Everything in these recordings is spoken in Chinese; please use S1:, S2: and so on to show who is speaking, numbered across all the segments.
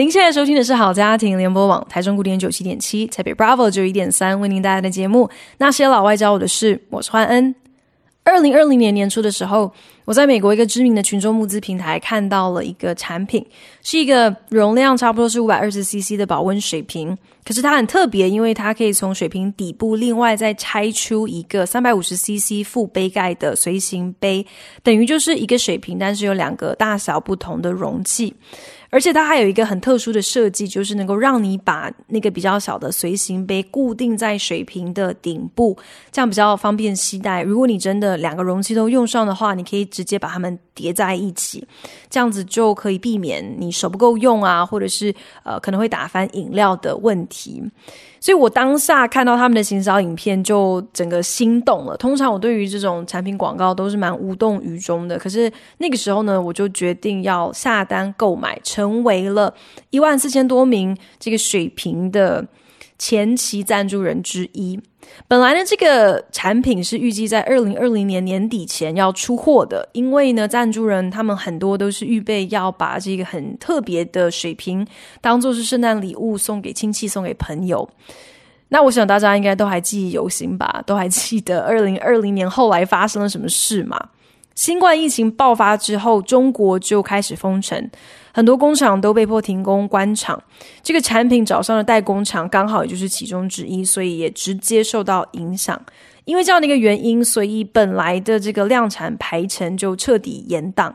S1: 您现在收听的是好家庭联播网台中古典九七点七，台北 Bravo 九一点三为您带来的节目《那些老外教我的事》，我是欢恩。二零二零年年初的时候，我在美国一个知名的群众募资平台看到了一个产品，是一个容量差不多是五百二十 CC 的保温水瓶。可是它很特别，因为它可以从水瓶底部另外再拆出一个三百五十 CC 副杯盖的随行杯，等于就是一个水瓶，但是有两个大小不同的容器。而且它还有一个很特殊的设计，就是能够让你把那个比较小的随行杯固定在水瓶的顶部，这样比较方便携带。如果你真的两个容器都用上的话，你可以直接把它们叠在一起，这样子就可以避免你手不够用啊，或者是呃可能会打翻饮料的问题。所以我当下看到他们的行销影片，就整个心动了。通常我对于这种产品广告都是蛮无动于衷的，可是那个时候呢，我就决定要下单购买，成为了一万四千多名这个水平的前期赞助人之一。本来呢，这个产品是预计在二零二零年年底前要出货的，因为呢，赞助人他们很多都是预备要把这个很特别的水瓶当做是圣诞礼物送给亲戚、送给朋友。那我想大家应该都还记忆犹新吧，都还记得二零二零年后来发生了什么事嘛？新冠疫情爆发之后，中国就开始封城。很多工厂都被迫停工关厂，这个产品找上了代工厂刚好也就是其中之一，所以也直接受到影响。因为这样的一个原因，所以本来的这个量产排程就彻底延档，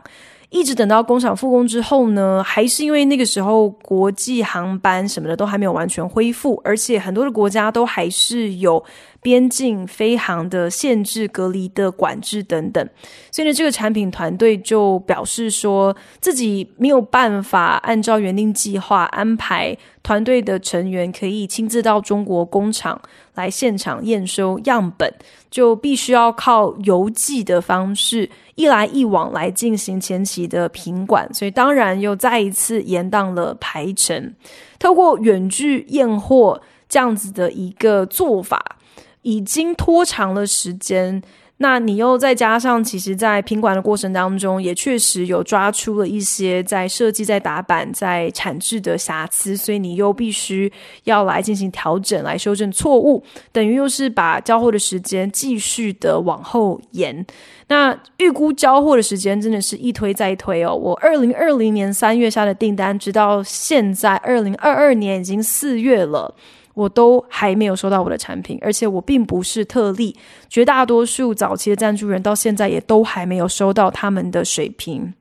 S1: 一直等到工厂复工之后呢，还是因为那个时候国际航班什么的都还没有完全恢复，而且很多的国家都还是有。边境飞航的限制、隔离的管制等等，所以呢，这个产品团队就表示说自己没有办法按照原定计划安排团队的成员可以亲自到中国工厂来现场验收样本，就必须要靠邮寄的方式一来一往来进行前期的品管，所以当然又再一次延宕了排程。透过远距验货这样子的一个做法。已经拖长了时间，那你又再加上，其实，在品管的过程当中，也确实有抓出了一些在设计、在打板、在产制的瑕疵，所以你又必须要来进行调整，来修正错误，等于又是把交货的时间继续的往后延。那预估交货的时间真的是一推再推哦。我二零二零年三月下的订单，直到现在二零二二年已经四月了。我都还没有收到我的产品，而且我并不是特例，绝大多数早期的赞助人到现在也都还没有收到他们的水瓶。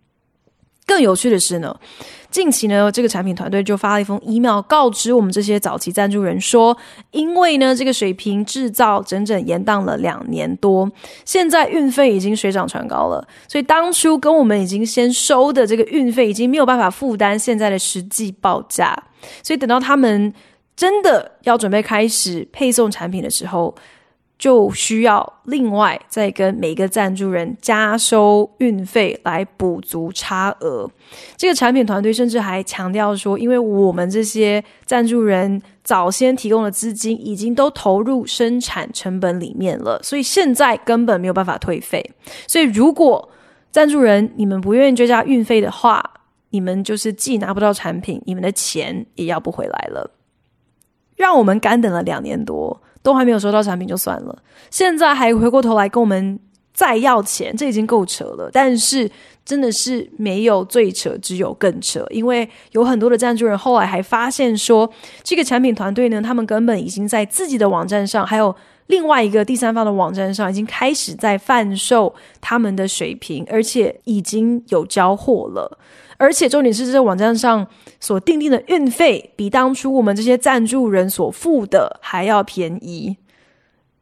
S1: 更有趣的是呢，近期呢，这个产品团队就发了一封 email 告知我们这些早期赞助人说，因为呢，这个水瓶制造整整延宕了两年多，现在运费已经水涨船高了，所以当初跟我们已经先收的这个运费已经没有办法负担现在的实际报价，所以等到他们。真的要准备开始配送产品的时候，就需要另外再跟每个赞助人加收运费来补足差额。这个产品团队甚至还强调说，因为我们这些赞助人早先提供的资金已经都投入生产成本里面了，所以现在根本没有办法退费。所以如果赞助人你们不愿意追加运费的话，你们就是既拿不到产品，你们的钱也要不回来了。让我们干等了两年多，都还没有收到产品就算了，现在还回过头来跟我们再要钱，这已经够扯了。但是真的是没有最扯，只有更扯，因为有很多的赞助人后来还发现说，这个产品团队呢，他们根本已经在自己的网站上，还有另外一个第三方的网站上，已经开始在贩售他们的水瓶，而且已经有交货了。而且重点是，这网站上所订定的运费比当初我们这些赞助人所付的还要便宜。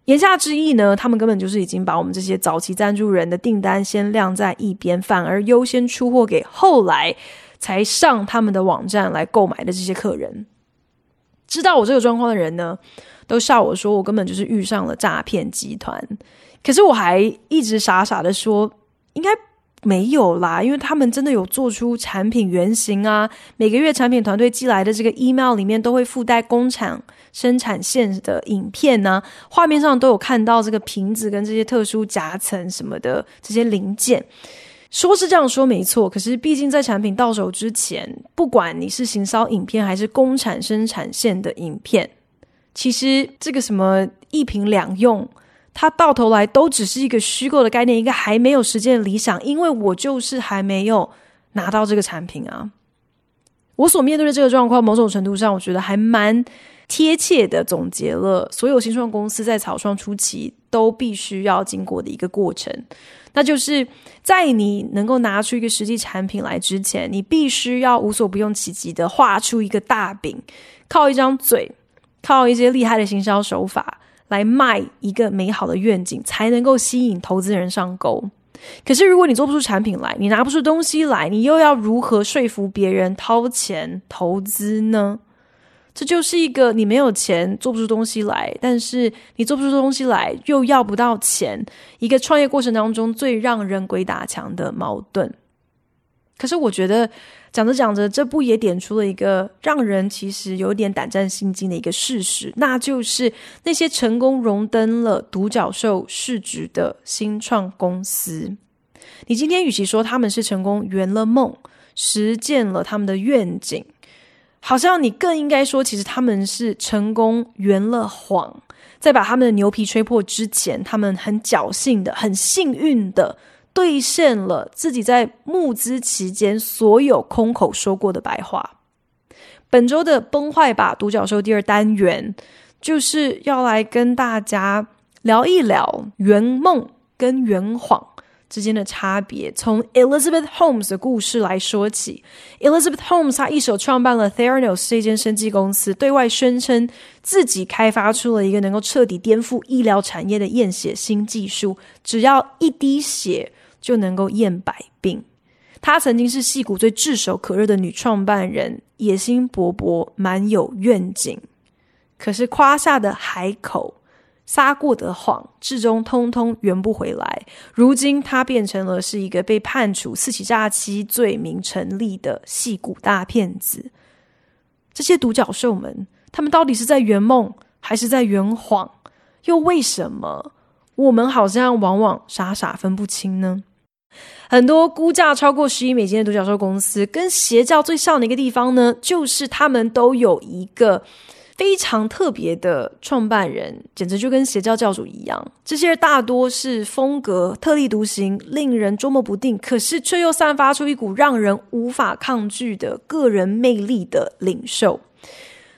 S1: 言下之意呢，他们根本就是已经把我们这些早期赞助人的订单先晾在一边，反而优先出货给后来才上他们的网站来购买的这些客人。知道我这个状况的人呢，都笑我说我根本就是遇上了诈骗集团。可是我还一直傻傻的说，应该没有啦，因为他们真的有做出产品原型啊，每个月产品团队寄来的这个 email 里面都会附带工厂生产线的影片呢、啊，画面上都有看到这个瓶子跟这些特殊夹层什么的这些零件。说是这样说没错，可是毕竟在产品到手之前，不管你是行销影片还是工厂生产线的影片，其实这个什么一瓶两用，它到头来都只是一个虚构的概念，一个还没有实践的理想。因为我就是还没有拿到这个产品啊，我所面对的这个状况，某种程度上，我觉得还蛮贴切的总结了所有新创公司在草创初期都必须要经过的一个过程。那就是在你能够拿出一个实际产品来之前，你必须要无所不用其极的画出一个大饼，靠一张嘴，靠一些厉害的行销手法来卖一个美好的愿景，才能够吸引投资人上钩。可是如果你做不出产品来，你拿不出东西来，你又要如何说服别人掏钱投资呢？这就是一个你没有钱做不出东西来，但是你做不出东西来又要不到钱，一个创业过程当中最让人鬼打墙的矛盾。可是我觉得讲着讲着，这不也点出了一个让人其实有点胆战心惊的一个事实，那就是那些成功荣登了独角兽市值的新创公司，你今天与其说他们是成功圆了梦，实践了他们的愿景。好像你更应该说，其实他们是成功圆了谎，在把他们的牛皮吹破之前，他们很侥幸的、很幸运的兑现了自己在募资期间所有空口说过的白话。本周的崩坏吧独角兽第二单元，就是要来跟大家聊一聊圆梦跟圆谎之间的差别，从 Elizabeth Holmes 的故事来说起。Elizabeth Holmes 她一手创办了 Theranos 这间生技公司，对外宣称自己开发出了一个能够彻底颠覆医疗产业的验血新技术，只要一滴血就能够验百病。她曾经是戏骨最炙手可热的女创办人，野心勃勃，蛮有愿景，可是夸下的海口。撒过的谎，至终通通圆不回来。如今，他变成了是一个被判处四起诈欺罪名成立的戏骨大骗子。这些独角兽们，他们到底是在圆梦，还是在圆谎？又为什么我们好像往往傻傻分不清呢？很多估价超过十亿美金的独角兽公司，跟邪教最像的一个地方呢，就是他们都有一个。非常特别的创办人，简直就跟邪教教主一样。这些大多是风格特立独行、令人捉摸不定，可是却又散发出一股让人无法抗拒的个人魅力的领袖。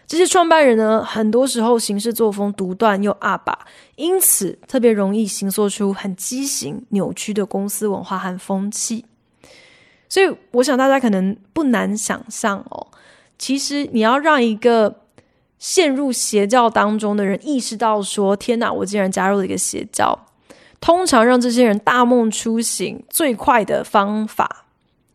S1: 这些创办人呢，很多时候行事作风独断又阿爸，因此特别容易形塑出很畸形、扭曲的公司文化和风气。所以，我想大家可能不难想象哦，其实你要让一个陷入邪教当中的人意识到说：“天哪，我竟然加入了一个邪教。”通常让这些人大梦初醒最快的方法，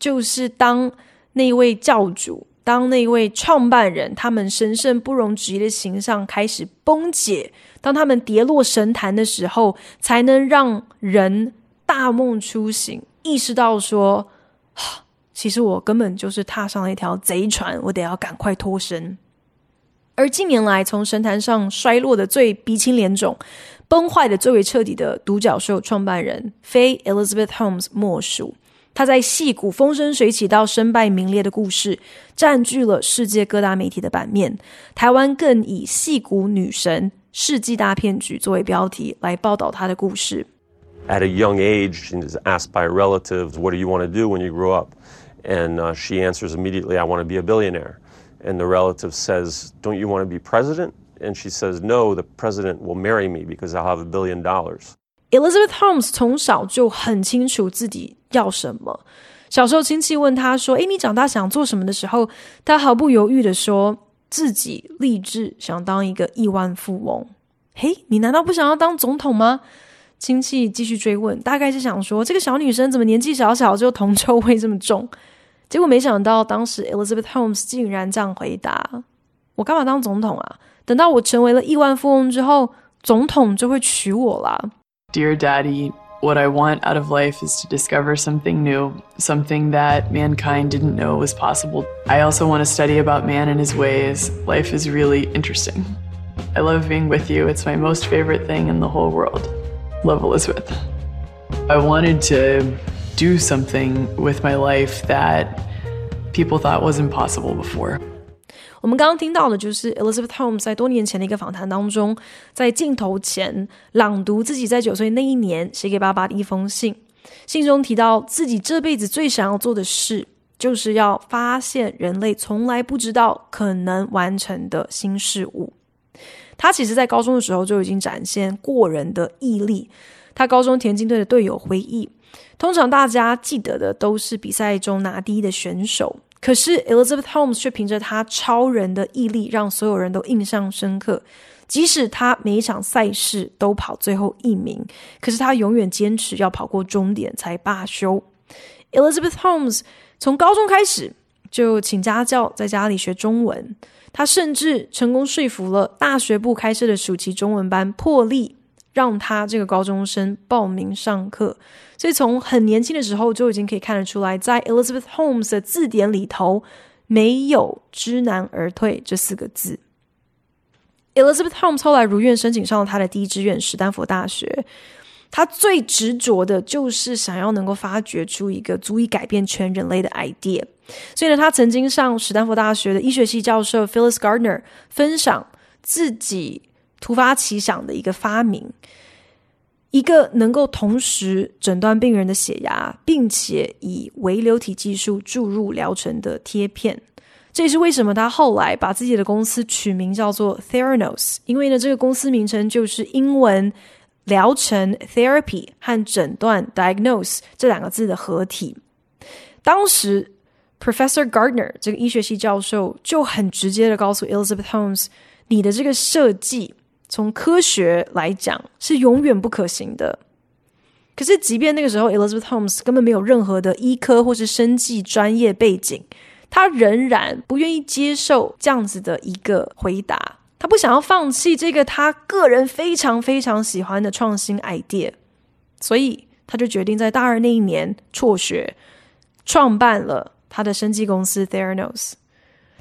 S1: 就是当那位教主、当那位创办人，他们神圣不容置疑的形象开始崩解，当他们跌落神坛的时候，才能让人大梦初醒，意识到说：“其实我根本就是踏上了一条贼船，我得要赶快脱身。”而近年来，从神坛上摔落的最鼻青脸肿、崩坏的最为彻底的独角兽创办人，非 Elizabeth Holmes 莫属。他在矽谷风生水起到身败名裂的故事，占据了世界各大媒体的版面。台湾更以“矽谷女神”、“世纪大骗局”作为标题来报道他的故事。
S2: At a young age, she is asked by relatives, "What do you want to do when you grow up?" And she answers immediately, "I want to be a billionaire." And the relative says, "Don't you want to be president?" And she says, "No, the president will marry me because I'll have a billion dollars."
S1: Elizabeth Holmes 从小就很清楚自己要什么。小时候亲戚问他说：“诶，你长大想做什么？”的时候，他毫不犹豫地说自己立志想当一个亿万富翁。嘿，你难道不想要当总统吗？亲戚继续追问，大概是想说这个小女生怎么年纪小小就铜臭味这么重。结果没想到，当时 Elizabeth Holmes 竟然这样回答：“我干嘛当总统啊？等到我成为了亿万富翁之后，总统就会娶我啦。
S3: Dear Daddy, what I want out of life is to discover something new, something that mankind didn't know was possible. I also want to study about man and his ways. Life is really interesting. I love being with you. It's my most favorite thing in the whole world. Love Elizabeth. I wanted to do something with my life that people thought was impossible before.
S1: 我们刚刚听到的就是 Elizabeth Holmes 在多年前的一个访谈当中，在镜头前朗读自己在九岁那一年写给爸爸的一封信。信中提到自己这辈子最想要做的事，就是要发现人类从来不知道可能完成的新事物。他其实，在高中的时候就已经展现过人的毅力。他高中田径队的队友回忆，通常大家记得的都是比赛中拿第一的选手。可是 Elizabeth Holmes 却凭着她超人的毅力，让所有人都印象深刻。即使她每一场赛事都跑最后一名，可是她永远坚持要跑过终点才罢休。Elizabeth Holmes 从高中开始就请家教，在家里学中文。她甚至成功说服了大学部开设的暑期中文班破例。让他这个高中生报名上课，所以从很年轻的时候就已经可以看得出来，在 Elizabeth Holmes 的字典里头没有“知难而退”这四个字。Elizabeth Holmes 后来如愿申请上了他的第一志愿——史丹佛大学。他最执着的就是想要能够发掘出一个足以改变全人类的 idea。所以呢，他曾经向史丹佛大学的医学系教授 Phyllis Gardner 分享自己。突发奇想的一个发明，一个能够同时诊断病人的血压，并且以微流体技术注入疗程的贴片。这也是为什么他后来把自己的公司取名叫做 Theranos，因为呢，这个公司名称就是英文疗程 therapy 和诊断 diagnose 这两个字的合体。当时 Professor Gardner 这个医学系教授就很直接的告诉 Elizabeth Holmes：“ 你的这个设计。”从科学来讲是永远不可行的。可是，即便那个时候 Elizabeth Holmes 根本没有任何的医科或是生技专业背景，他仍然不愿意接受这样子的一个回答。他不想要放弃这个他个人非常非常喜欢的创新 idea，所以他就决定在大二那一年辍学，创办了他的生技公司 Theranos。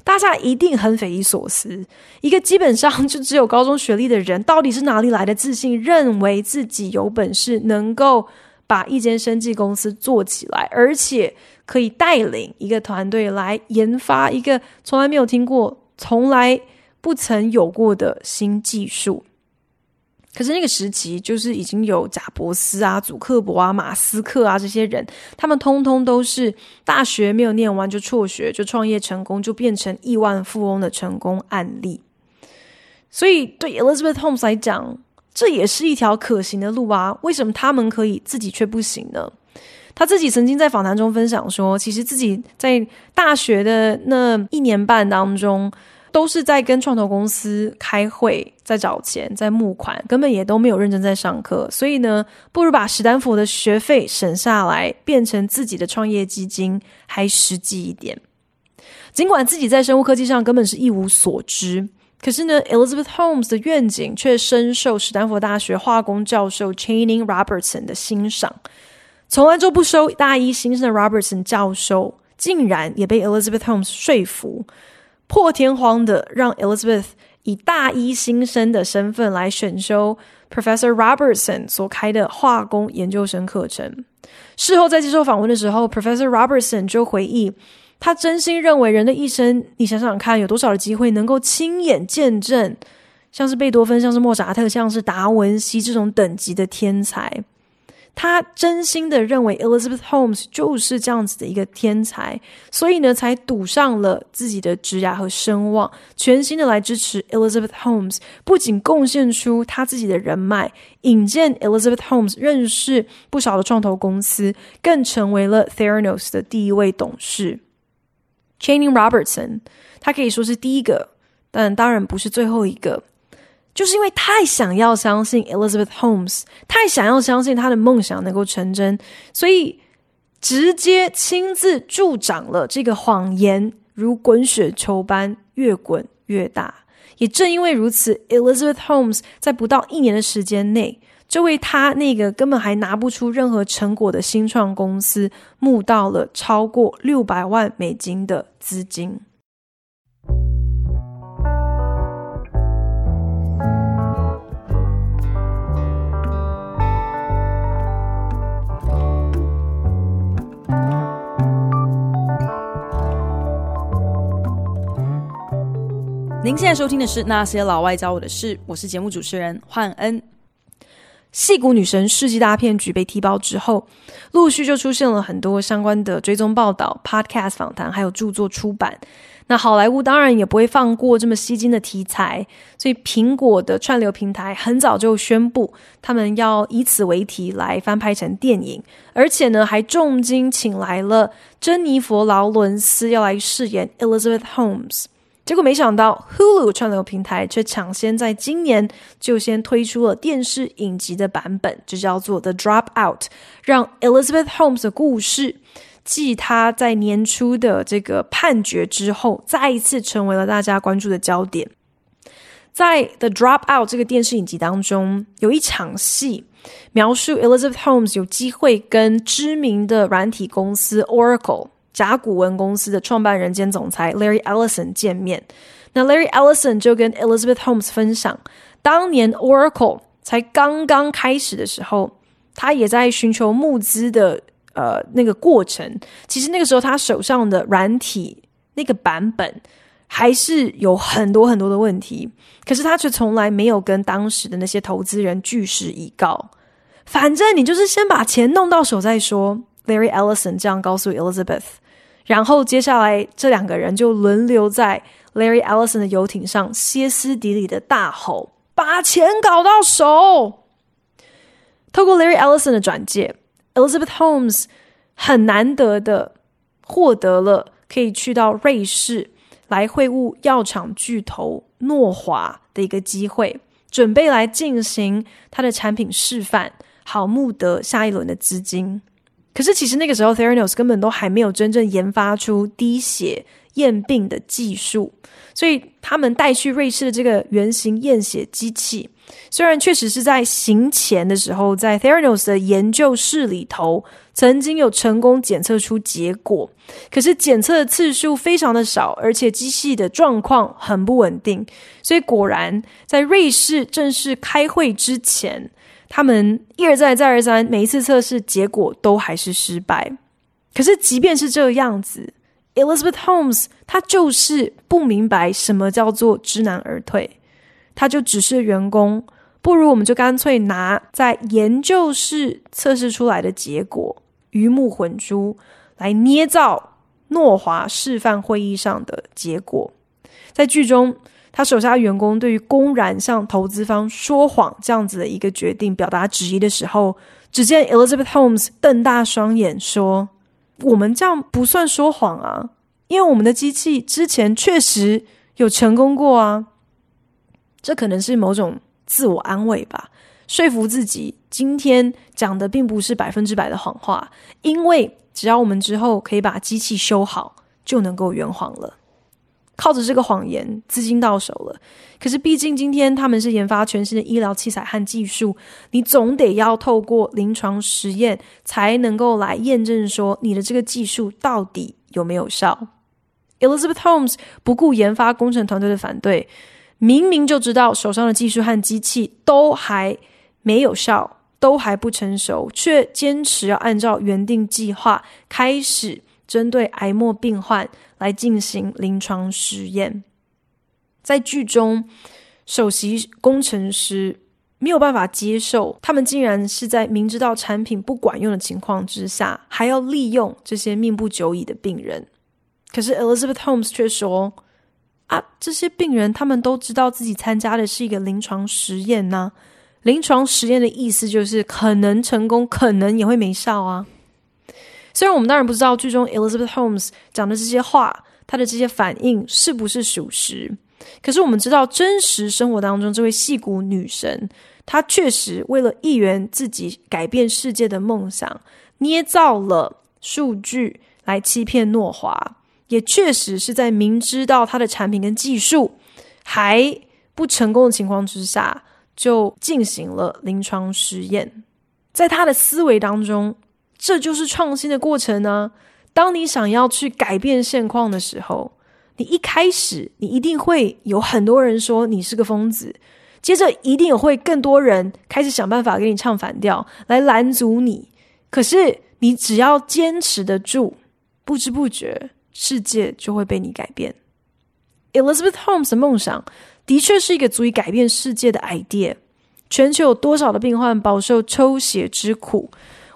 S1: 大家一定很匪夷所思，一个基本上 就只有高中学历的人，到底是哪里来的自信，认为自己有本事能够把一间生技公司做起来，而且可以带领一个团队来研发一个从来没有听过、从来不曾有过的新技术。可是那个时期，就是已经有贾伯斯啊、祖克伯啊、马斯克啊这些人，他们通通都是大学没有念完就辍学，就创业成功，就变成亿万富翁的成功案例。所以对 Elizabeth Holmes 来讲，这也是一条可行的路啊。为什么他们可以，自己却不行呢？他自己曾经在访谈中分享说，其实自己在大学的那一年半当中，都是在跟创投公司开会，在找钱，在募款，根本也都没有认真在上课。所以呢，不如把史丹佛的学费省下来，变成自己的创业基金，还实际一点。尽管自己在生物科技上根本是一无所知，可是呢，Elizabeth Holmes 的愿景却深受史丹佛大学化工教授 Channing Robertson 的欣赏。从来就不收大一新生的 Robertson 教授，竟然也被 Elizabeth Holmes 说服。破天荒的让 Elizabeth 以大一新生的身份来选修 Professor Robertson 所开的化工研究生课程。事后在接受访问的时候，Professor Robertson 就回忆，他真心认为人的一生，你想想看，有多少的机会能够亲眼见证，像是贝多芬、像是莫扎特、像是达文西这种等级的天才。他真心的认为 Elizabeth Holmes 就是这样子的一个天才，所以呢，才赌上了自己的职涯和声望，全心的来支持 Elizabeth Holmes。不仅贡献出他自己的人脉，引荐 Elizabeth Holmes 认识不少的创投公司，更成为了 Theranos 的第一位董事。Channing Robertson，他可以说是第一个，但当然不是最后一个。就是因为太想要相信 Elizabeth Holmes，太想要相信他的梦想能够成真，所以直接亲自助长了这个谎言，如滚雪球般越滚越大，也正因为如此，Elizabeth Holmes 在不到一年的时间内，就为他那个根本还拿不出任何成果的新创公司募到了超过六百万美金的资金。您现在收听的是《那些老外教我的事》，我是节目主持人焕恩。戏骨女神世纪大骗局被踢爆之后，陆续就出现了很多相关的追踪报道、podcast 访谈，还有著作出版。那好莱坞当然也不会放过这么吸睛的题材，所以苹果的串流平台很早就宣布，他们要以此为题来翻拍成电影，而且呢，还重金请来了珍妮佛劳伦斯要来饰演 Elizabeth Holmes。结果没想到，Hulu 串流平台却抢先在今年就先推出了电视影集的版本，就叫做《The Dropout》，让 Elizabeth Holmes 的故事继她在年初的这个判决之后，再一次成为了大家关注的焦点。在《The Dropout》这个电视影集当中，有一场戏描述 Elizabeth Holmes 有机会跟知名的软体公司 Oracle。甲骨文公司的创办人兼总裁 Larry Ellison 见面，那 Larry Ellison 就跟 Elizabeth Holmes 分享，当年 Oracle 才刚刚开始的时候，他也在寻求募资的呃那个过程。其实那个时候他手上的软体那个版本还是有很多很多的问题，可是他却从来没有跟当时的那些投资人据实以告。反正你就是先把钱弄到手再说。Larry Ellison 这样告诉 Elizabeth，然后接下来这两个人就轮流在 Larry Ellison 的游艇上歇斯底里的大吼：“把钱搞到手！”透过 Larry Ellison 的转介，Elizabeth Holmes 很难得的获得了可以去到瑞士来会晤药厂巨头诺华的一个机会，准备来进行他的产品示范，好募得下一轮的资金。可是，其实那个时候，Theranos 根本都还没有真正研发出滴血验病的技术，所以他们带去瑞士的这个原型验血机器，虽然确实是在行前的时候，在 Theranos 的研究室里头曾经有成功检测出结果，可是检测的次数非常的少，而且机器的状况很不稳定，所以果然在瑞士正式开会之前。他们一而再，再而三，每一次测试结果都还是失败。可是，即便是这样子，Elizabeth Holmes 她就是不明白什么叫做知难而退，她就只是员工，不如我们就干脆拿在研究室测试出来的结果鱼目混珠，来捏造诺华示范会议上的结果，在剧中。他手下员工对于公然向投资方说谎这样子的一个决定表达质疑的时候，只见 Elizabeth Holmes 瞪大双眼说：“我们这样不算说谎啊，因为我们的机器之前确实有成功过啊。”这可能是某种自我安慰吧，说服自己今天讲的并不是百分之百的谎话，因为只要我们之后可以把机器修好，就能够圆谎了。靠着这个谎言，资金到手了。可是，毕竟今天他们是研发全新的医疗器材和技术，你总得要透过临床实验才能够来验证说你的这个技术到底有没有效。Elizabeth Holmes 不顾研发工程团队的反对，明明就知道手上的技术和机器都还没有效，都还不成熟，却坚持要按照原定计划开始。针对癌末病患来进行临床实验，在剧中，首席工程师没有办法接受，他们竟然是在明知道产品不管用的情况之下，还要利用这些命不久矣的病人。可是 Elizabeth Holmes 却说：“啊，这些病人他们都知道自己参加的是一个临床实验呢。临床实验的意思就是可能成功，可能也会没效啊。”虽然我们当然不知道剧中 Elizabeth Holmes 讲的这些话，她的这些反应是不是属实，可是我们知道真实生活当中这位戏骨女神，她确实为了一圆自己改变世界的梦想，捏造了数据来欺骗诺华，也确实是在明知道她的产品跟技术还不成功的情况之下，就进行了临床实验。在他的思维当中，这就是创新的过程呢。当你想要去改变现况的时候，你一开始你一定会有很多人说你是个疯子，接着一定会更多人开始想办法给你唱反调，来拦阻你。可是你只要坚持得住，不知不觉世界就会被你改变。Elizabeth Holmes 的梦想的确是一个足以改变世界的 idea。全球有多少的病患饱受抽血之苦？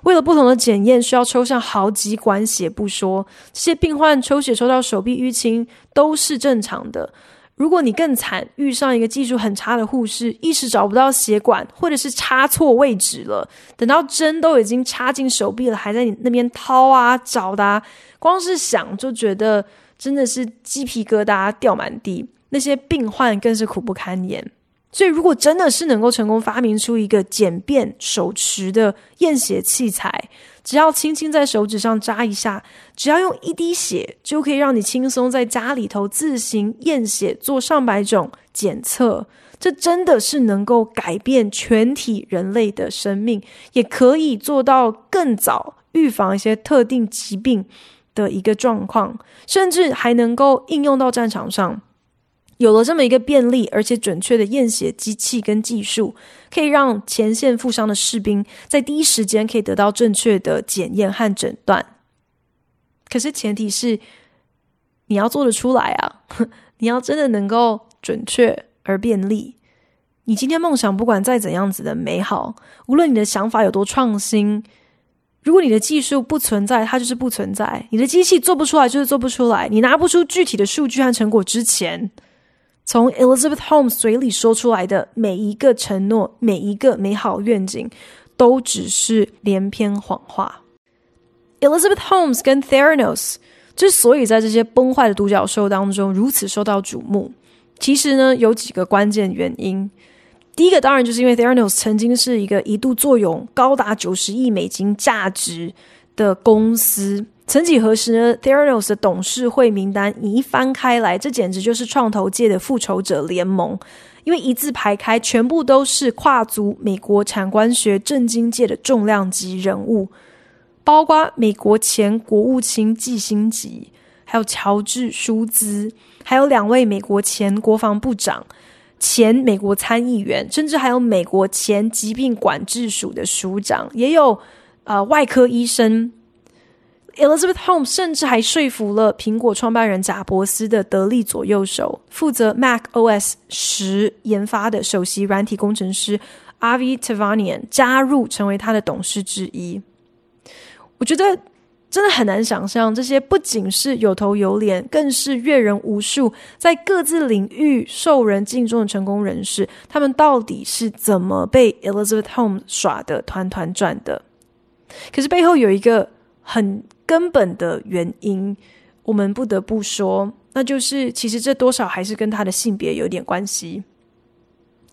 S1: 为了不同的检验，需要抽上好几管血不说，这些病患抽血抽到手臂淤青都是正常的。如果你更惨，遇上一个技术很差的护士，一时找不到血管，或者是插错位置了，等到针都已经插进手臂了，还在你那边掏啊找的啊，光是想就觉得真的是鸡皮疙瘩掉满地。那些病患更是苦不堪言。所以，如果真的是能够成功发明出一个简便手持的验血器材，只要轻轻在手指上扎一下，只要用一滴血，就可以让你轻松在家里头自行验血，做上百种检测。这真的是能够改变全体人类的生命，也可以做到更早预防一些特定疾病的一个状况，甚至还能够应用到战场上。有了这么一个便利而且准确的验血机器跟技术，可以让前线负伤的士兵在第一时间可以得到正确的检验和诊断。可是前提是你要做得出来啊！你要真的能够准确而便利。你今天梦想不管再怎样子的美好，无论你的想法有多创新，如果你的技术不存在，它就是不存在。你的机器做不出来，就是做不出来。你拿不出具体的数据和成果之前。从 Elizabeth Holmes 嘴里说出来的每一个承诺，每一个美好愿景，都只是连篇谎话。Elizabeth Holmes 跟 Theranos 之所以在这些崩坏的独角兽当中如此受到瞩目，其实呢有几个关键原因。第一个当然就是因为 Theranos 曾经是一个一度坐拥高达九十亿美金价值的公司。曾几何时呢，Theranos 的董事会名单你一翻开来，这简直就是创投界的复仇者联盟，因为一字排开，全部都是跨足美国产官学政经界的重量级人物，包括美国前国务卿季辛吉，还有乔治舒兹，还有两位美国前国防部长、前美国参议员，甚至还有美国前疾病管制署的署长，也有呃外科医生。Elizabeth Holmes 甚至还说服了苹果创办人贾伯斯的得力左右手，负责 Mac OS 十研发的首席软体工程师 Avi Tavanian 加入成为他的董事之一。我觉得真的很难想象，这些不仅是有头有脸，更是阅人无数，在各自领域受人敬重的成功人士，他们到底是怎么被 Elizabeth Holmes 耍得团团转的？可是背后有一个很根本的原因，我们不得不说，那就是其实这多少还是跟他的性别有点关系。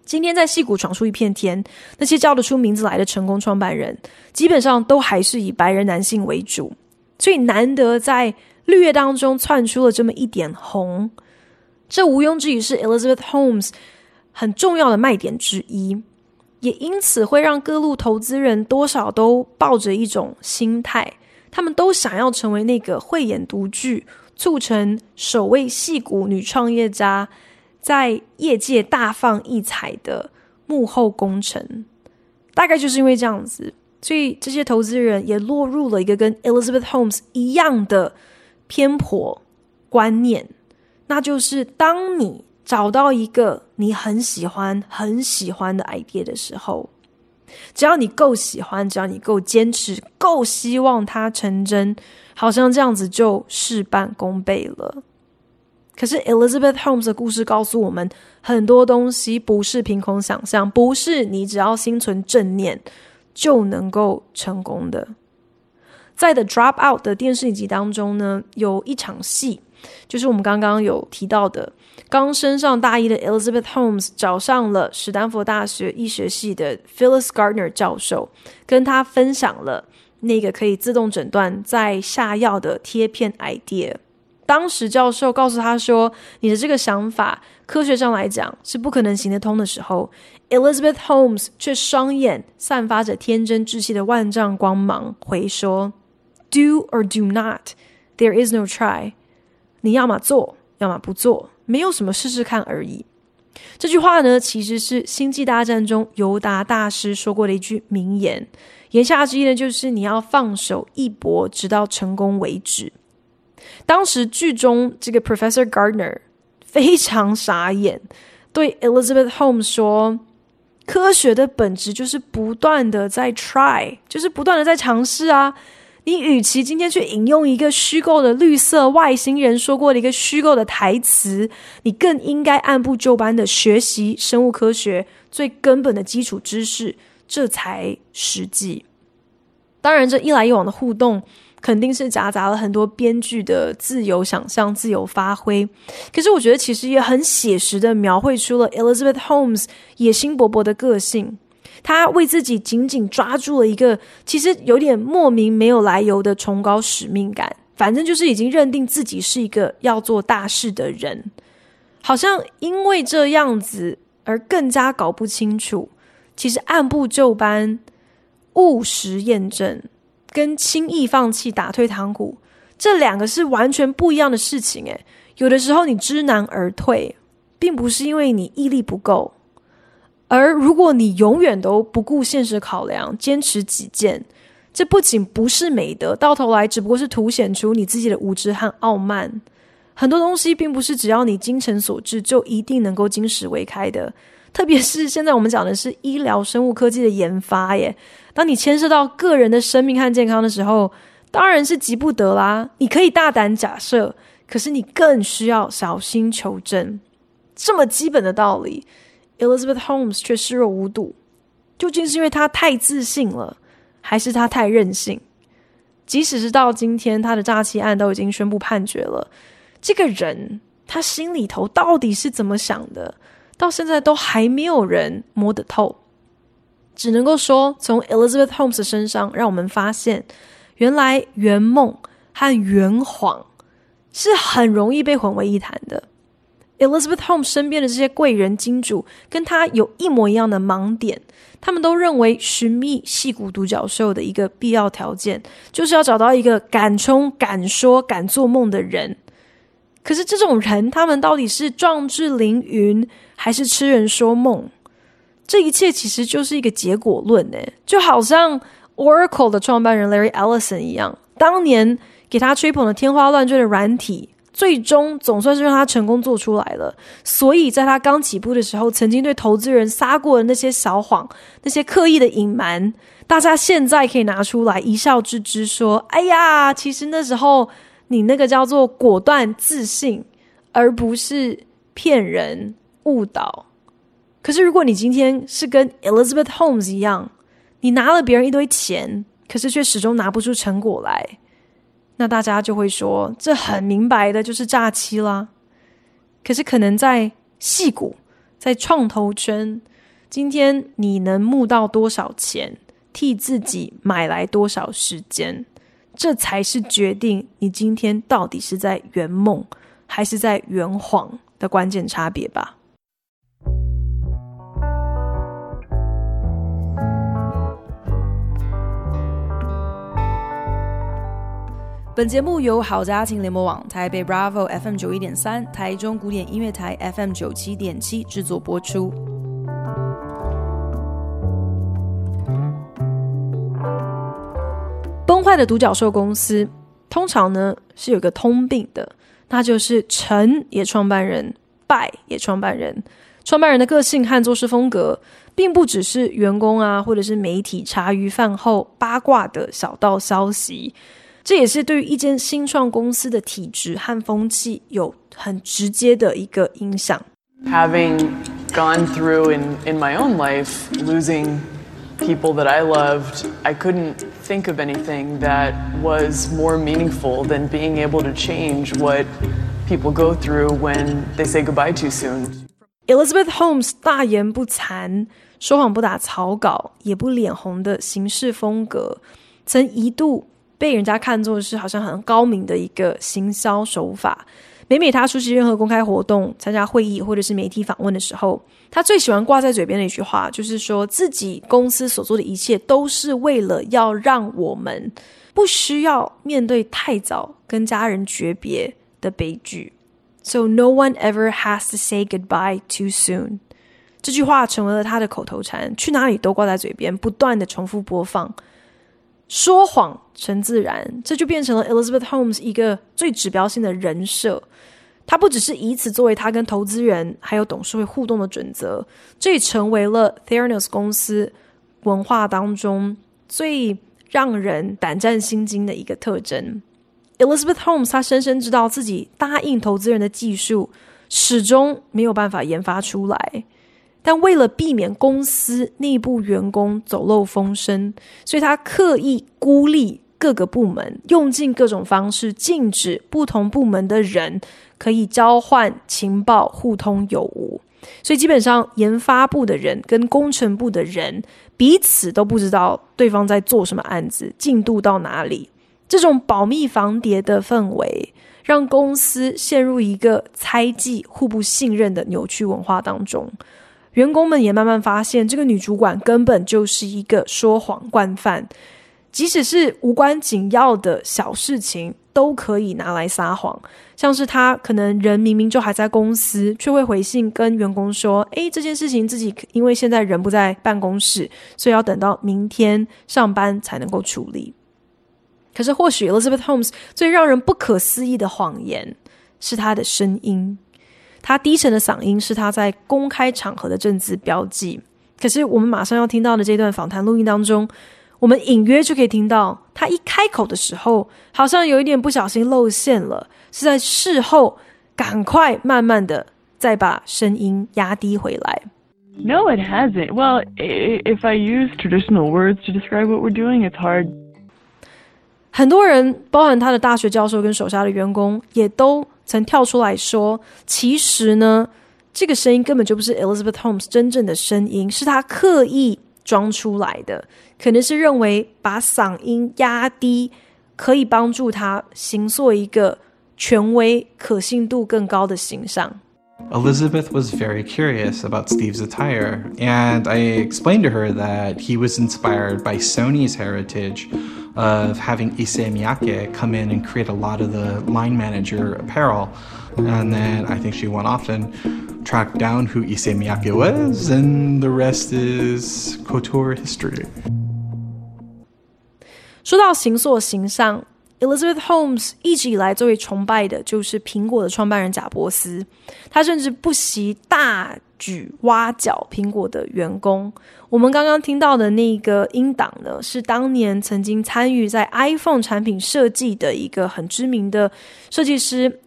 S1: 今天在戏谷闯出一片天，那些叫得出名字来的成功创办人，基本上都还是以白人男性为主，所以难得在绿叶当中窜出了这么一点红，这毋庸置疑是 Elizabeth Holmes 很重要的卖点之一，也因此会让各路投资人多少都抱着一种心态。他们都想要成为那个慧眼独具、促成首位戏骨女创业家在业界大放异彩的幕后功臣。大概就是因为这样子，所以这些投资人也落入了一个跟 Elizabeth Holmes 一样的偏颇观念，那就是当你找到一个你很喜欢、很喜欢的 idea 的时候。只要你够喜欢，只要你够坚持，够希望它成真，好像这样子就事半功倍了。可是 Elizabeth Holmes 的故事告诉我们，很多东西不是凭空想象，不是你只要心存正念就能够成功的。在 The Dropout 的电视影集当中呢，有一场戏，就是我们刚刚有提到的。刚升上大一的 Elizabeth Holmes 找上了史丹佛大学医学系的 Phyllis Gardner 教授，跟他分享了那个可以自动诊断再下药的贴片 idea。当时教授告诉他说：“你的这个想法，科学上来讲是不可能行得通的时候，Elizabeth Holmes 却双眼散发着天真稚气的万丈光芒，回说：‘Do or do not, there is no try。’你要么做，要么不做，没有什么试试看而已。”这句话呢，其实是《星际大战》中尤达大师说过的一句名言，言下之意呢，就是你要放手一搏，直到成功为止。当时剧中这个 Professor Gardner 非常傻眼，对 Elizabeth Holmes 说：“科学的本质就是不断的在 try，就是不断的在尝试啊。你与其今天去引用一个虚构的绿色外星人说过的一个虚构的台词，你更应该按部就班的学习生物科学最根本的基础知识，这才实际。当然，这一来一往的互动。”肯定是夹杂了很多编剧的自由想象、自由发挥。可是我觉得，其实也很写实的描绘出了 Elizabeth Holmes 野心勃勃的个性。他为自己紧紧抓住了一个其实有点莫名没有来由的崇高使命感。反正就是已经认定自己是一个要做大事的人，好像因为这样子而更加搞不清楚，其实按部就班、务实验证。跟轻易放弃、打退堂鼓，这两个是完全不一样的事情。诶，有的时候你知难而退，并不是因为你毅力不够，而如果你永远都不顾现实考量，坚持己见，这不仅不是美德，到头来只不过是凸显出你自己的无知和傲慢。很多东西并不是只要你精诚所至，就一定能够金石为开的。特别是现在我们讲的是医疗生物科技的研发耶，当你牵涉到个人的生命和健康的时候，当然是急不得啦。你可以大胆假设，可是你更需要小心求证。这么基本的道理，Elizabeth Holmes 却视若无睹。究竟是因为他太自信了，还是他太任性？即使是到今天，他的诈欺案都已经宣布判决了，这个人他心里头到底是怎么想的？到现在都还没有人摸得透，只能够说从 Elizabeth Holmes 身上，让我们发现，原来圆梦和圆谎是很容易被混为一谈的。Elizabeth Home 身边的这些贵人金主，跟他有一模一样的盲点，他们都认为寻觅戏骨独角兽的一个必要条件，就是要找到一个敢冲、敢说、敢做梦的人。可是这种人，他们到底是壮志凌云，还是痴人说梦？这一切其实就是一个结果论，诶，就好像 Oracle 的创办人 Larry Ellison 一样，当年给他吹捧的天花乱坠的软体，最终总算是让他成功做出来了。所以在他刚起步的时候，曾经对投资人撒过的那些小谎，那些刻意的隐瞒，大家现在可以拿出来一笑置之，说：“哎呀，其实那时候。”你那个叫做果断自信，而不是骗人误导。可是，如果你今天是跟 Elizabeth Holmes 一样，你拿了别人一堆钱，可是却始终拿不出成果来，那大家就会说，这很明白的就是诈欺啦。可是，可能在矽谷，在创投圈，今天你能募到多少钱，替自己买来多少时间？这才是决定你今天到底是在圆梦还是在圆谎的关键差别吧。本节目由好家庭联播网、台北 Bravo FM 九一点三、台中古典音乐台 FM 九七点七制作播出。崩坏的独角兽公司通常呢是有个通病的，那就是成也创办人，败也创办人。创办人的个性和做事风格，并不只是员工啊或者是媒体茶余饭后八卦的小道消息，这也是对于一间新创公司的体质和风气有很直接的一个影响。
S3: Having gone through in in my own life losing people that I loved, I couldn't think of anything that was more meaningful than being able to change what people go through when they say goodbye too soon.
S1: Elizabeth Holmes 大言不惭、说谎不打草稿、也不脸红的行事风格，曾一度被人家看作是好像很高明的一个行销手法。每每他出席任何公开活动、参加会议或者是媒体访问的时候，他最喜欢挂在嘴边的一句话，就是说自己公司所做的一切都是为了要让我们不需要面对太早跟家人诀别的悲剧。So no one ever has to say goodbye too soon。这句话成为了他的口头禅，去哪里都挂在嘴边，不断的重复播放。说谎成自然，这就变成了 Elizabeth Holmes 一个最指标性的人设。他不只是以此作为他跟投资人还有董事会互动的准则，这也成为了 Theranos 公司文化当中最让人胆战心惊的一个特征。Elizabeth Holmes 她深深知道自己答应投资人的技术始终没有办法研发出来。但为了避免公司内部员工走漏风声，所以他刻意孤立各个部门，用尽各种方式禁止不同部门的人可以交换情报、互通有无。所以基本上，研发部的人跟工程部的人彼此都不知道对方在做什么案子，进度到哪里。这种保密防谍的氛围，让公司陷入一个猜忌、互不信任的扭曲文化当中。员工们也慢慢发现，这个女主管根本就是一个说谎惯犯，即使是无关紧要的小事情，都可以拿来撒谎。像是她可能人明明就还在公司，却会回信跟员工说：“诶，这件事情自己因为现在人不在办公室，所以要等到明天上班才能够处理。”可是，或许 Elizabeth Holmes 最让人不可思议的谎言是她的声音。他低沉的嗓音是他在公开场合的政治标记。可是我们马上要听到的这段访谈录音当中，我们隐约就可以听到他一开口的时候，好像有一点不小心露馅了，是在事后赶快慢慢的再把声音压低回来。
S4: No, it hasn't. Well, if I use traditional words to describe what we're doing, it's hard.
S1: 很多人，包含他的大学教授跟手下的员工，也都。曾跳出来说：“其实呢，这个声音根本就不是 Elizabeth Holmes 真正的声音，是他刻意装出来的。可能是认为把嗓音压低，可以帮助他形塑一个权威、可信度更高的形象。”
S5: Elizabeth was very curious about Steve's attire, and I explained to her that he was inspired by Sony's heritage of having Issey Miyake come in and create a lot of the line manager apparel. And then I think she went off and tracked down who Issey Miyake was, and the rest is couture history.
S1: 说到形塑形象。 Elizabeth Holmes 一直以来最为崇拜的就是苹果的创办人贾伯斯，他甚至不惜大举挖角苹果的员工。我们刚刚听到的那个音档呢，是当年曾经参与在 iPhone 产品设计的一个很知名的设计师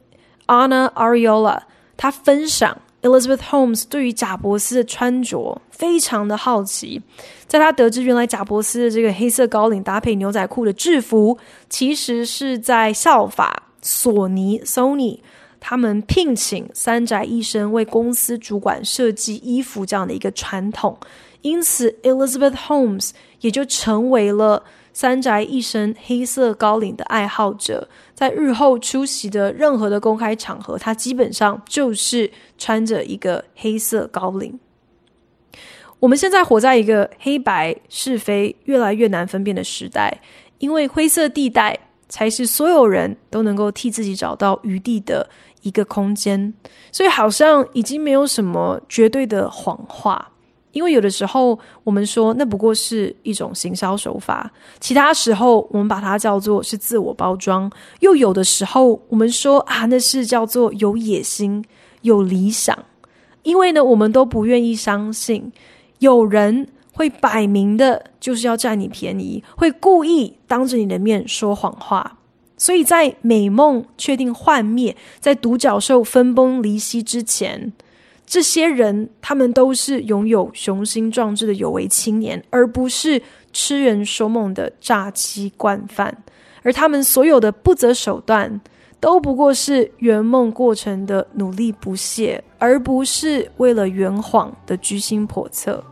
S1: Anna Ariola，他分享。Elizabeth Holmes 对于贾伯斯的穿着非常的好奇，在他得知原来贾伯斯的这个黑色高领搭配牛仔裤的制服，其实是在效法索尼 Sony 他们聘请三宅一生为公司主管设计衣服这样的一个传统，因此 Elizabeth Holmes 也就成为了。三宅一生黑色高领的爱好者，在日后出席的任何的公开场合，他基本上就是穿着一个黑色高领。我们现在活在一个黑白是非越来越难分辨的时代，因为灰色地带才是所有人都能够替自己找到余地的一个空间，所以好像已经没有什么绝对的谎话。因为有的时候我们说那不过是一种行销手法，其他时候我们把它叫做是自我包装，又有的时候我们说啊，那是叫做有野心、有理想。因为呢，我们都不愿意相信有人会摆明的就是要占你便宜，会故意当着你的面说谎话。所以在美梦确定幻灭，在独角兽分崩离析之前。这些人，他们都是拥有雄心壮志的有为青年，而不是痴人说梦的诈欺惯犯。而他们所有的不择手段，都不过是圆梦过程的努力不懈，而不是为了圆谎的居心叵测。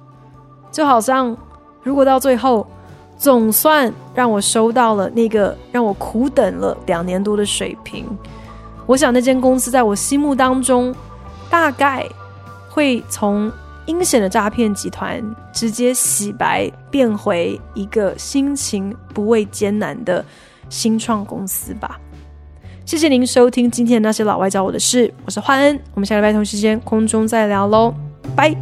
S1: 就好像，如果到最后，总算让我收到了那个让我苦等了两年多的水平。我想那间公司在我心目当中，大概会从阴险的诈骗集团直接洗白，变回一个心情不畏艰难的新创公司吧。谢谢您收听今天的那些老外教我的事，我是焕恩，我们下礼拜同时间空中再聊喽，拜。